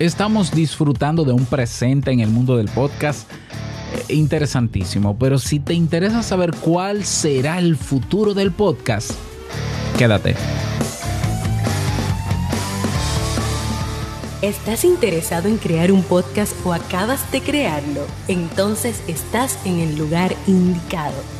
estamos disfrutando de un presente en el mundo del podcast eh, interesantísimo, pero si te interesa saber cuál será el futuro del podcast, quédate. ¿Estás interesado en crear un podcast o acabas de crearlo? Entonces estás en el lugar indicado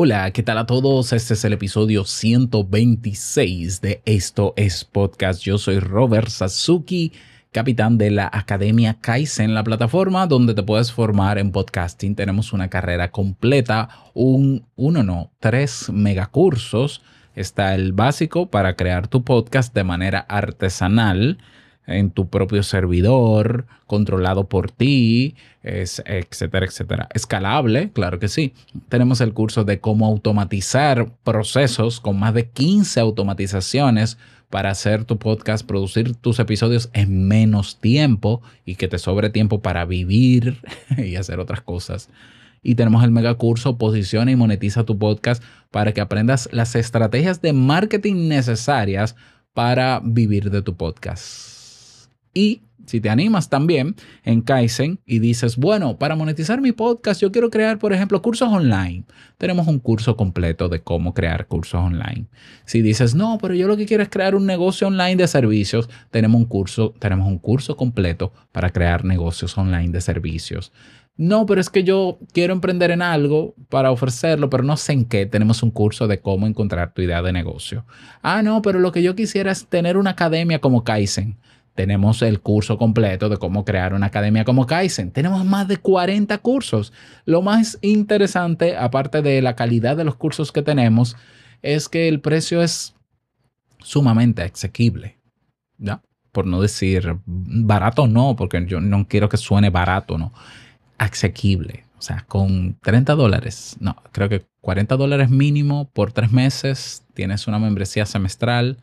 Hola, ¿qué tal a todos? Este es el episodio 126 de Esto es Podcast. Yo soy Robert Sasuki, capitán de la Academia Kaizen, la plataforma donde te puedes formar en podcasting. Tenemos una carrera completa, un, uno no, tres megacursos. Está el básico para crear tu podcast de manera artesanal en tu propio servidor, controlado por ti, etcétera, etcétera. Escalable, claro que sí. Tenemos el curso de cómo automatizar procesos con más de 15 automatizaciones para hacer tu podcast, producir tus episodios en menos tiempo y que te sobre tiempo para vivir y hacer otras cosas. Y tenemos el mega curso Posiciona y monetiza tu podcast para que aprendas las estrategias de marketing necesarias para vivir de tu podcast. Y si te animas también en Kaizen y dices, bueno, para monetizar mi podcast yo quiero crear, por ejemplo, cursos online. Tenemos un curso completo de cómo crear cursos online. Si dices, no, pero yo lo que quiero es crear un negocio online de servicios, tenemos un curso, tenemos un curso completo para crear negocios online de servicios. No, pero es que yo quiero emprender en algo para ofrecerlo, pero no sé en qué. Tenemos un curso de cómo encontrar tu idea de negocio. Ah, no, pero lo que yo quisiera es tener una academia como Kaizen tenemos el curso completo de cómo crear una academia como Kaizen. Tenemos más de 40 cursos. Lo más interesante, aparte de la calidad de los cursos que tenemos, es que el precio es sumamente asequible. ¿ya? Por no decir barato, no, porque yo no quiero que suene barato, no. Asequible. O sea, con 30 dólares, no, creo que 40 dólares mínimo por tres meses, tienes una membresía semestral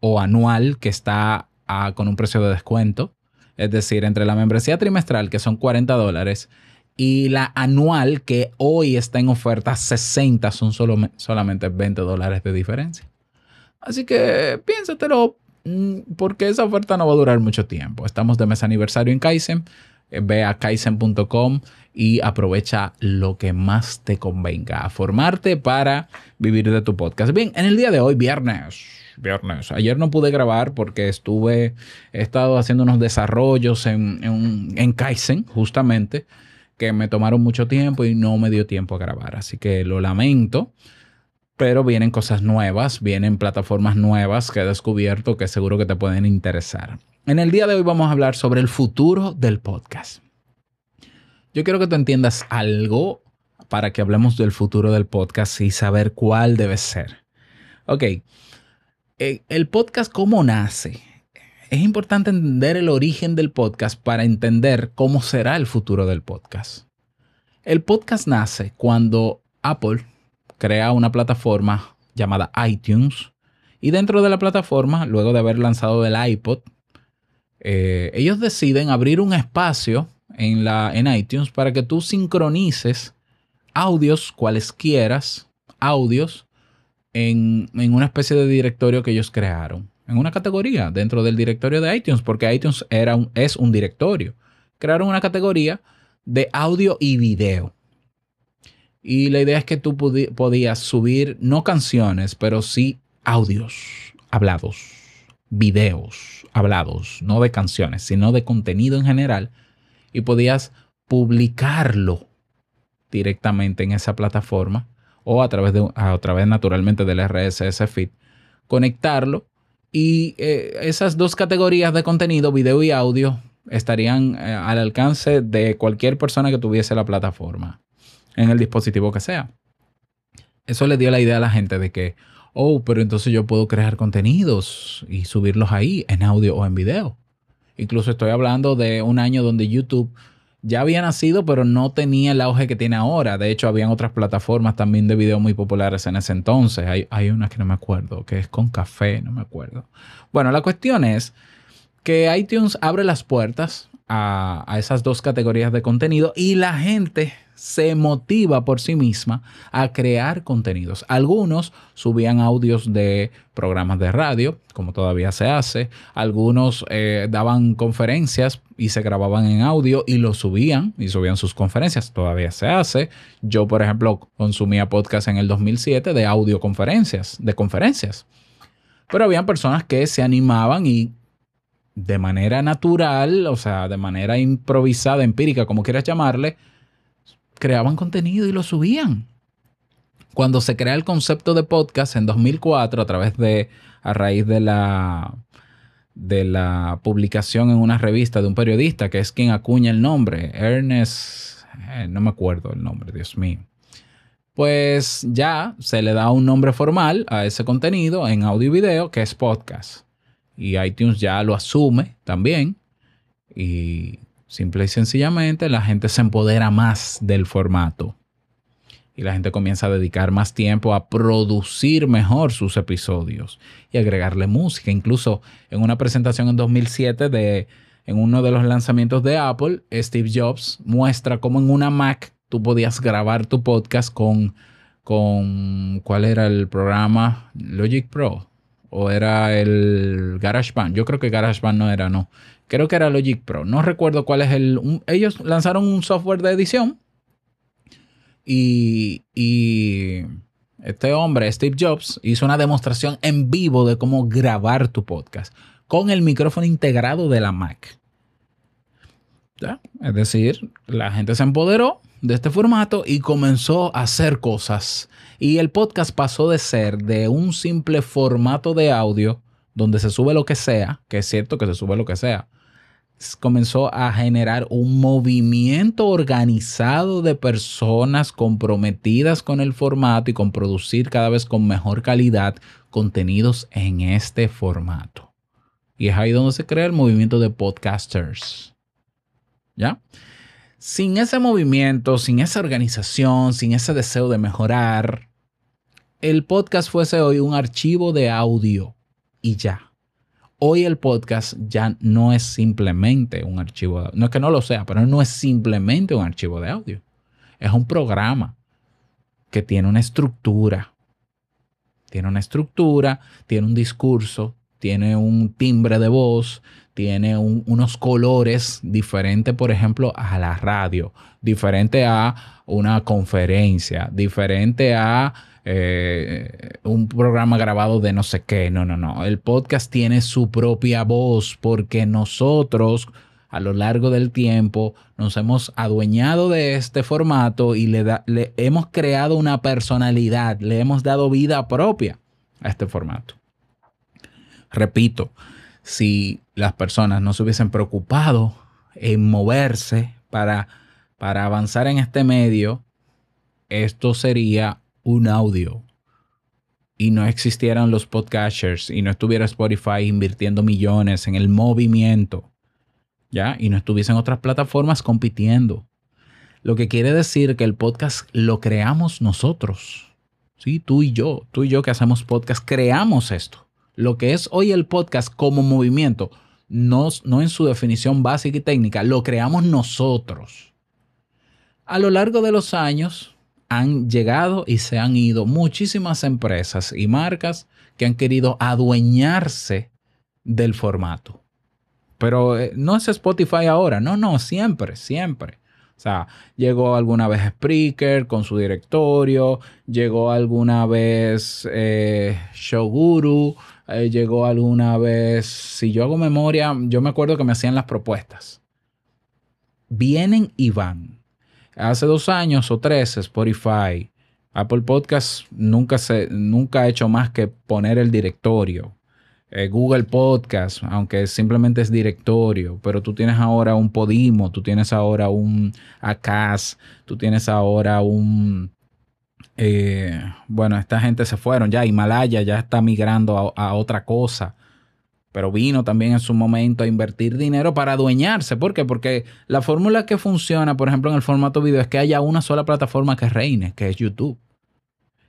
o anual que está con un precio de descuento. Es decir, entre la membresía trimestral, que son 40 dólares, y la anual, que hoy está en oferta 60, son solo, solamente 20 dólares de diferencia. Así que piénsatelo, mm, porque esa oferta no va a durar mucho tiempo. Estamos de mes aniversario en Kaizen. Eh, ve a kaizen.com y aprovecha lo que más te convenga a formarte para vivir de tu podcast. Bien, en el día de hoy, viernes, viernes. Ayer no pude grabar porque estuve, he estado haciendo unos desarrollos en, en, en Kaizen, justamente, que me tomaron mucho tiempo y no me dio tiempo a grabar. Así que lo lamento. Pero vienen cosas nuevas, vienen plataformas nuevas que he descubierto que seguro que te pueden interesar. En el día de hoy vamos a hablar sobre el futuro del podcast. Yo quiero que tú entiendas algo para que hablemos del futuro del podcast y saber cuál debe ser. Ok, eh, el podcast cómo nace. Es importante entender el origen del podcast para entender cómo será el futuro del podcast. El podcast nace cuando Apple crea una plataforma llamada iTunes y dentro de la plataforma, luego de haber lanzado el iPod, eh, ellos deciden abrir un espacio en, la, en iTunes para que tú sincronices audios cualesquieras, audios en, una especie de directorio que ellos crearon, en una categoría dentro del directorio de iTunes, porque iTunes era un, es un directorio. Crearon una categoría de audio y video. Y la idea es que tú podías subir no canciones, pero sí audios hablados, videos hablados, no de canciones, sino de contenido en general. Y podías publicarlo directamente en esa plataforma o a través, de, a través naturalmente del RSS feed, conectarlo y eh, esas dos categorías de contenido, video y audio, estarían eh, al alcance de cualquier persona que tuviese la plataforma en el dispositivo que sea. Eso le dio la idea a la gente de que, oh, pero entonces yo puedo crear contenidos y subirlos ahí en audio o en video. Incluso estoy hablando de un año donde YouTube ya había nacido, pero no tenía el auge que tiene ahora. De hecho, habían otras plataformas también de video muy populares en ese entonces. Hay, hay una que no me acuerdo, que es con café, no me acuerdo. Bueno, la cuestión es que iTunes abre las puertas a, a esas dos categorías de contenido y la gente se motiva por sí misma a crear contenidos. Algunos subían audios de programas de radio, como todavía se hace. Algunos eh, daban conferencias y se grababan en audio y lo subían y subían sus conferencias. Todavía se hace. Yo, por ejemplo, consumía podcast en el 2007 de audioconferencias, de conferencias. Pero habían personas que se animaban y de manera natural, o sea, de manera improvisada, empírica, como quieras llamarle, creaban contenido y lo subían. Cuando se crea el concepto de podcast en 2004 a través de, a raíz de la, de la publicación en una revista de un periodista que es quien acuña el nombre, Ernest, eh, no me acuerdo el nombre, Dios mío. Pues ya se le da un nombre formal a ese contenido en audio y video que es podcast. Y iTunes ya lo asume también. Y Simple y sencillamente la gente se empodera más del formato y la gente comienza a dedicar más tiempo a producir mejor sus episodios y agregarle música. Incluso en una presentación en 2007 de en uno de los lanzamientos de Apple, Steve Jobs muestra cómo en una Mac tú podías grabar tu podcast con con ¿cuál era el programa? Logic Pro o era el GarageBand. Yo creo que GarageBand no era, no. Creo que era Logic Pro. No recuerdo cuál es el... ellos lanzaron un software de edición y, y este hombre, Steve Jobs, hizo una demostración en vivo de cómo grabar tu podcast con el micrófono integrado de la Mac. ¿Ya? Es decir, la gente se empoderó de este formato y comenzó a hacer cosas. Y el podcast pasó de ser de un simple formato de audio donde se sube lo que sea, que es cierto que se sube lo que sea, comenzó a generar un movimiento organizado de personas comprometidas con el formato y con producir cada vez con mejor calidad contenidos en este formato. Y es ahí donde se crea el movimiento de podcasters. ¿Ya? Sin ese movimiento, sin esa organización, sin ese deseo de mejorar, el podcast fuese hoy un archivo de audio y ya hoy el podcast ya no es simplemente un archivo, de, no es que no lo sea, pero no es simplemente un archivo de audio. Es un programa que tiene una estructura. Tiene una estructura, tiene un discurso, tiene un timbre de voz, tiene unos colores diferentes, por ejemplo, a la radio, diferente a una conferencia, diferente a eh, un programa grabado de no sé qué. No, no, no. El podcast tiene su propia voz porque nosotros a lo largo del tiempo nos hemos adueñado de este formato y le, le hemos creado una personalidad, le hemos dado vida propia a este formato. Repito, si las personas no se hubiesen preocupado en moverse para, para avanzar en este medio, esto sería un audio y no existieran los podcasters y no estuviera Spotify invirtiendo millones en el movimiento, ¿ya? Y no estuviesen otras plataformas compitiendo. Lo que quiere decir que el podcast lo creamos nosotros. Sí, tú y yo, tú y yo que hacemos podcast, creamos esto. Lo que es hoy el podcast como movimiento, no, no en su definición básica y técnica, lo creamos nosotros. A lo largo de los años, han llegado y se han ido muchísimas empresas y marcas que han querido adueñarse del formato. Pero eh, no es Spotify ahora, no, no, siempre, siempre. O sea, llegó alguna vez Spreaker con su directorio, llegó alguna vez eh, Showguru, eh, llegó alguna vez, si yo hago memoria, yo me acuerdo que me hacían las propuestas. Vienen y van hace dos años o tres, Spotify, Apple Podcast nunca, se, nunca ha hecho más que poner el directorio. Eh, Google Podcast, aunque simplemente es directorio, pero tú tienes ahora un Podimo, tú tienes ahora un Acas, tú tienes ahora un... Eh, bueno, esta gente se fueron ya, Himalaya ya está migrando a, a otra cosa. Pero vino también en su momento a invertir dinero para adueñarse. ¿Por qué? Porque la fórmula que funciona, por ejemplo, en el formato video es que haya una sola plataforma que reine, que es YouTube.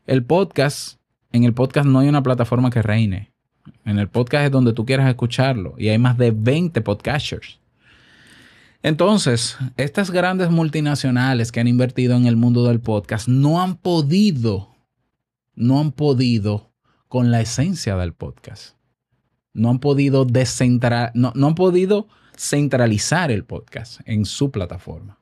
El podcast, en el podcast no hay una plataforma que reine. En el podcast es donde tú quieras escucharlo y hay más de 20 podcasters. Entonces, estas grandes multinacionales que han invertido en el mundo del podcast no han podido, no han podido con la esencia del podcast no han podido no, no han podido centralizar el podcast en su plataforma.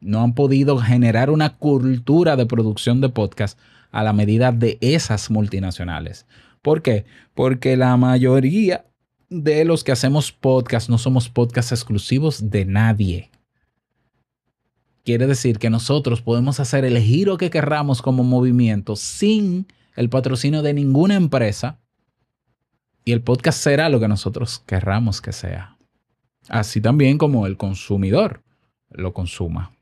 No han podido generar una cultura de producción de podcast a la medida de esas multinacionales. ¿Por qué? Porque la mayoría de los que hacemos podcast no somos podcast exclusivos de nadie. Quiere decir que nosotros podemos hacer el giro que querramos como movimiento sin el patrocinio de ninguna empresa y el podcast será lo que nosotros querramos que sea. Así también como el consumidor lo consuma.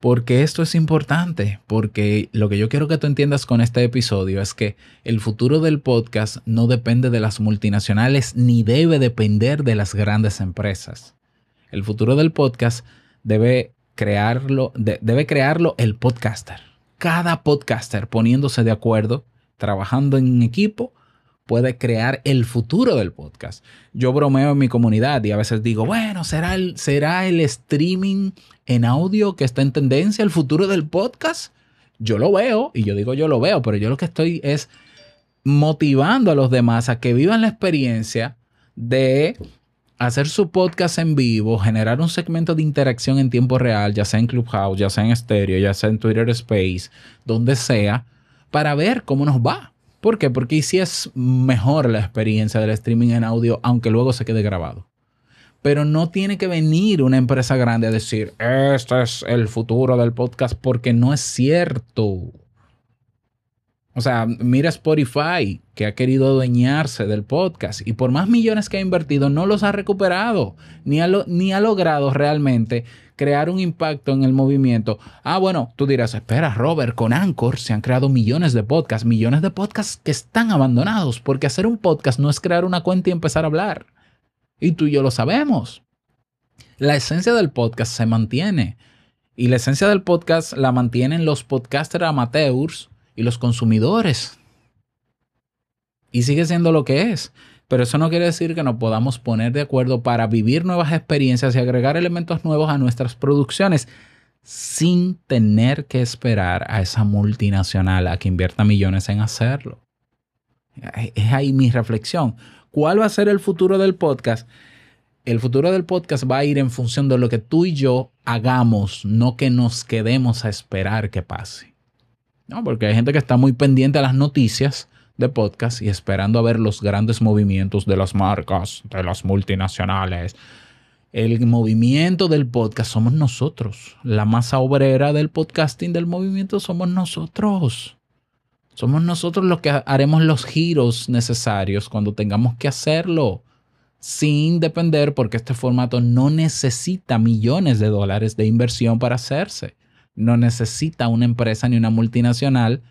Porque esto es importante, porque lo que yo quiero que tú entiendas con este episodio es que el futuro del podcast no depende de las multinacionales ni debe depender de las grandes empresas. El futuro del podcast debe crearlo, debe crearlo el podcaster. Cada podcaster poniéndose de acuerdo, trabajando en equipo puede crear el futuro del podcast. Yo bromeo en mi comunidad y a veces digo, bueno, ¿será el, será el streaming en audio que está en tendencia el futuro del podcast? Yo lo veo y yo digo yo lo veo, pero yo lo que estoy es motivando a los demás a que vivan la experiencia de hacer su podcast en vivo, generar un segmento de interacción en tiempo real, ya sea en Clubhouse, ya sea en Stereo, ya sea en Twitter Space, donde sea, para ver cómo nos va. ¿Por qué? Porque si es mejor la experiencia del streaming en audio, aunque luego se quede grabado. Pero no tiene que venir una empresa grande a decir, este es el futuro del podcast, porque no es cierto. O sea, mira Spotify, que ha querido adueñarse del podcast y por más millones que ha invertido, no los ha recuperado, ni ni ha logrado realmente crear un impacto en el movimiento. Ah, bueno, tú dirás, espera, Robert, con Anchor se han creado millones de podcasts, millones de podcasts que están abandonados, porque hacer un podcast no es crear una cuenta y empezar a hablar. Y tú y yo lo sabemos. La esencia del podcast se mantiene. Y la esencia del podcast la mantienen los podcasters amateurs y los consumidores. Y sigue siendo lo que es. Pero eso no quiere decir que nos podamos poner de acuerdo para vivir nuevas experiencias y agregar elementos nuevos a nuestras producciones sin tener que esperar a esa multinacional a que invierta millones en hacerlo. Es ahí mi reflexión. ¿Cuál va a ser el futuro del podcast? El futuro del podcast va a ir en función de lo que tú y yo hagamos, no que nos quedemos a esperar que pase. ¿no? Porque hay gente que está muy pendiente a las noticias de podcast y esperando a ver los grandes movimientos de las marcas, de las multinacionales. El movimiento del podcast somos nosotros. La masa obrera del podcasting del movimiento somos nosotros. Somos nosotros los que haremos los giros necesarios cuando tengamos que hacerlo, sin depender porque este formato no necesita millones de dólares de inversión para hacerse no necesita una empresa ni una multinacional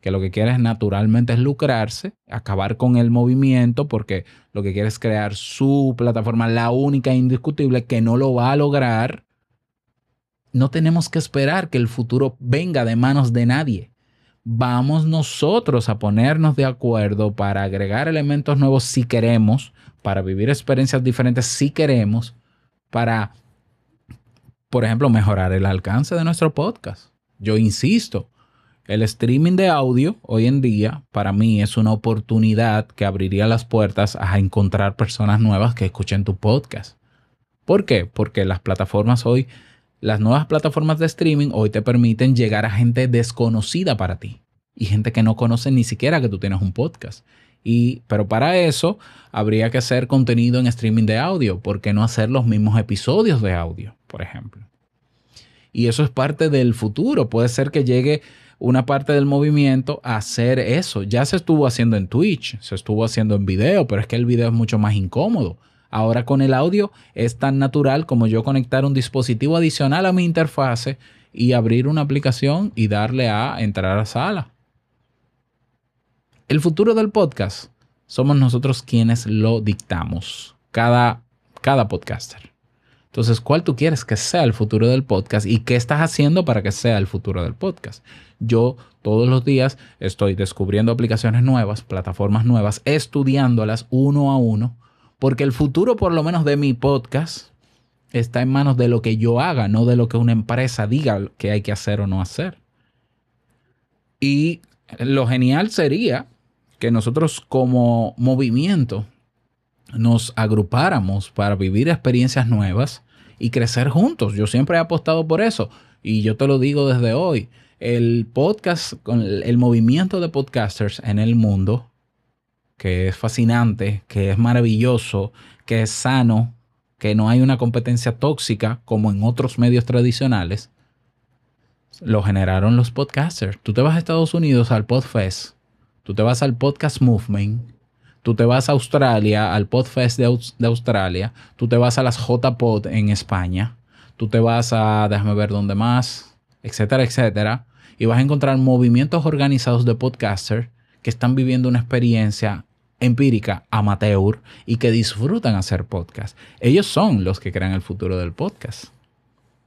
que lo que quiere es naturalmente es lucrarse, acabar con el movimiento, porque lo que quiere es crear su plataforma, la única e indiscutible, que no lo va a lograr. No tenemos que esperar que el futuro venga de manos de nadie. Vamos nosotros a ponernos de acuerdo para agregar elementos nuevos si queremos, para vivir experiencias diferentes si queremos, para por ejemplo, mejorar el alcance de nuestro podcast. Yo insisto, el streaming de audio hoy en día para mí es una oportunidad que abriría las puertas a encontrar personas nuevas que escuchen tu podcast. ¿Por qué? Porque las plataformas hoy, las nuevas plataformas de streaming hoy te permiten llegar a gente desconocida para ti y gente que no conoce ni siquiera que tú tienes un podcast. Y, pero para eso habría que hacer contenido en streaming de audio. ¿Por qué no hacer los mismos episodios de audio, por ejemplo? Y eso es parte del futuro. Puede ser que llegue una parte del movimiento a hacer eso. Ya se estuvo haciendo en Twitch, se estuvo haciendo en video, pero es que el video es mucho más incómodo. Ahora con el audio es tan natural como yo conectar un dispositivo adicional a mi interfase y abrir una aplicación y darle a entrar a sala. El futuro del podcast somos nosotros quienes lo dictamos, cada, cada podcaster. Entonces, ¿cuál tú quieres que sea el futuro del podcast y qué estás haciendo para que sea el futuro del podcast? Yo todos los días estoy descubriendo aplicaciones nuevas, plataformas nuevas, estudiándolas uno a uno, porque el futuro por lo menos de mi podcast está en manos de lo que yo haga, no de lo que una empresa diga que hay que hacer o no hacer. Y lo genial sería que nosotros como movimiento nos agrupáramos para vivir experiencias nuevas y crecer juntos. Yo siempre he apostado por eso y yo te lo digo desde hoy. El podcast, el movimiento de podcasters en el mundo, que es fascinante, que es maravilloso, que es sano, que no hay una competencia tóxica como en otros medios tradicionales, lo generaron los podcasters. Tú te vas a Estados Unidos al Podfest, tú te vas al Podcast Movement, tú te vas a Australia, al Podfest de, de Australia, tú te vas a las JPod en España, tú te vas a, déjame ver dónde más, etcétera, etcétera, y vas a encontrar movimientos organizados de podcasters que están viviendo una experiencia empírica, amateur y que disfrutan hacer podcast. Ellos son los que crean el futuro del podcast.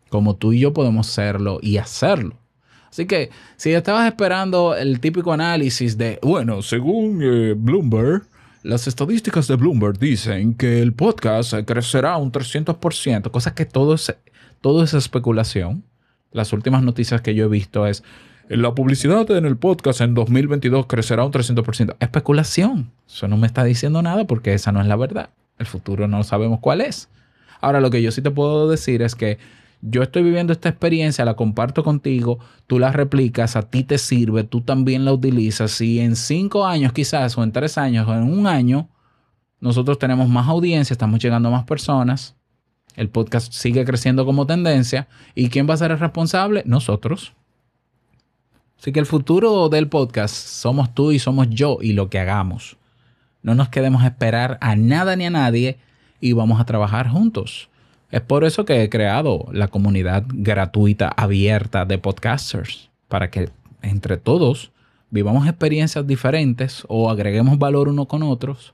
Como tú y yo podemos serlo y hacerlo. Así que si estabas esperando el típico análisis de, bueno, según eh, Bloomberg, las estadísticas de Bloomberg dicen que el podcast crecerá un 300%, cosa que todo es, todo es especulación. Las últimas noticias que yo he visto es, la publicidad en el podcast en 2022 crecerá un 300%. Especulación. Eso no me está diciendo nada porque esa no es la verdad. El futuro no sabemos cuál es. Ahora, lo que yo sí te puedo decir es que yo estoy viviendo esta experiencia, la comparto contigo, tú la replicas, a ti te sirve, tú también la utilizas. Si en cinco años quizás, o en tres años, o en un año, nosotros tenemos más audiencia, estamos llegando a más personas, el podcast sigue creciendo como tendencia, ¿y quién va a ser el responsable? Nosotros. Así que el futuro del podcast somos tú y somos yo y lo que hagamos. No nos quedemos esperar a nada ni a nadie y vamos a trabajar juntos. Es por eso que he creado la comunidad gratuita, abierta de podcasters, para que entre todos vivamos experiencias diferentes o agreguemos valor uno con otros.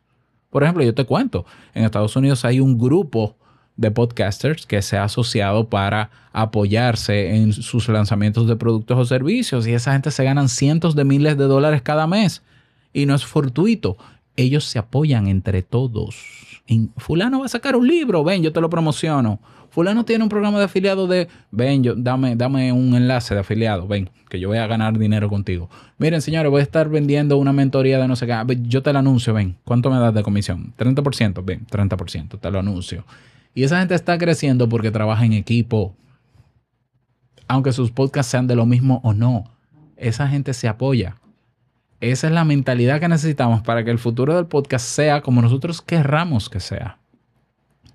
Por ejemplo, yo te cuento, en Estados Unidos hay un grupo de podcasters que se ha asociado para apoyarse en sus lanzamientos de productos o servicios y esa gente se ganan cientos de miles de dólares cada mes y no es fortuito. Ellos se apoyan entre todos. fulano va a sacar un libro, ven, yo te lo promociono. Fulano tiene un programa de afiliado de, ven, yo, dame, dame un enlace de afiliado, ven, que yo voy a ganar dinero contigo. Miren, señores, voy a estar vendiendo una mentoría de no sé qué. Yo te la anuncio, ven. ¿Cuánto me das de comisión? 30%, ven, 30%, te lo anuncio. Y esa gente está creciendo porque trabaja en equipo. Aunque sus podcasts sean de lo mismo o no, esa gente se apoya. Esa es la mentalidad que necesitamos para que el futuro del podcast sea como nosotros querramos que sea.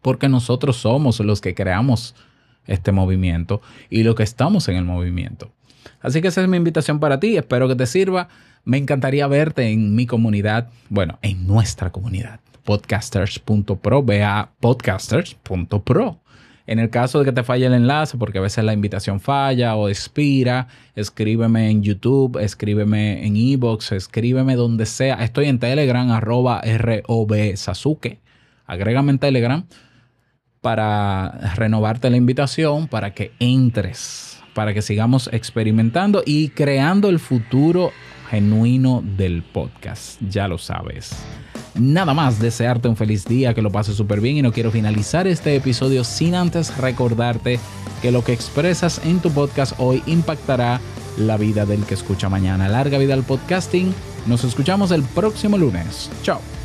Porque nosotros somos los que creamos este movimiento y lo que estamos en el movimiento. Así que esa es mi invitación para ti. Espero que te sirva. Me encantaría verte en mi comunidad, bueno, en nuestra comunidad podcasters.pro, ve a podcasters.pro. En el caso de que te falle el enlace, porque a veces la invitación falla o expira, escríbeme en YouTube, escríbeme en Ebox, escríbeme donde sea. Estoy en Telegram, arroba ROB Sasuke. Agrégame en Telegram para renovarte la invitación, para que entres, para que sigamos experimentando y creando el futuro genuino del podcast. Ya lo sabes. Nada más desearte un feliz día, que lo pases súper bien y no quiero finalizar este episodio sin antes recordarte que lo que expresas en tu podcast hoy impactará la vida del que escucha mañana. Larga vida al podcasting. Nos escuchamos el próximo lunes. Chao.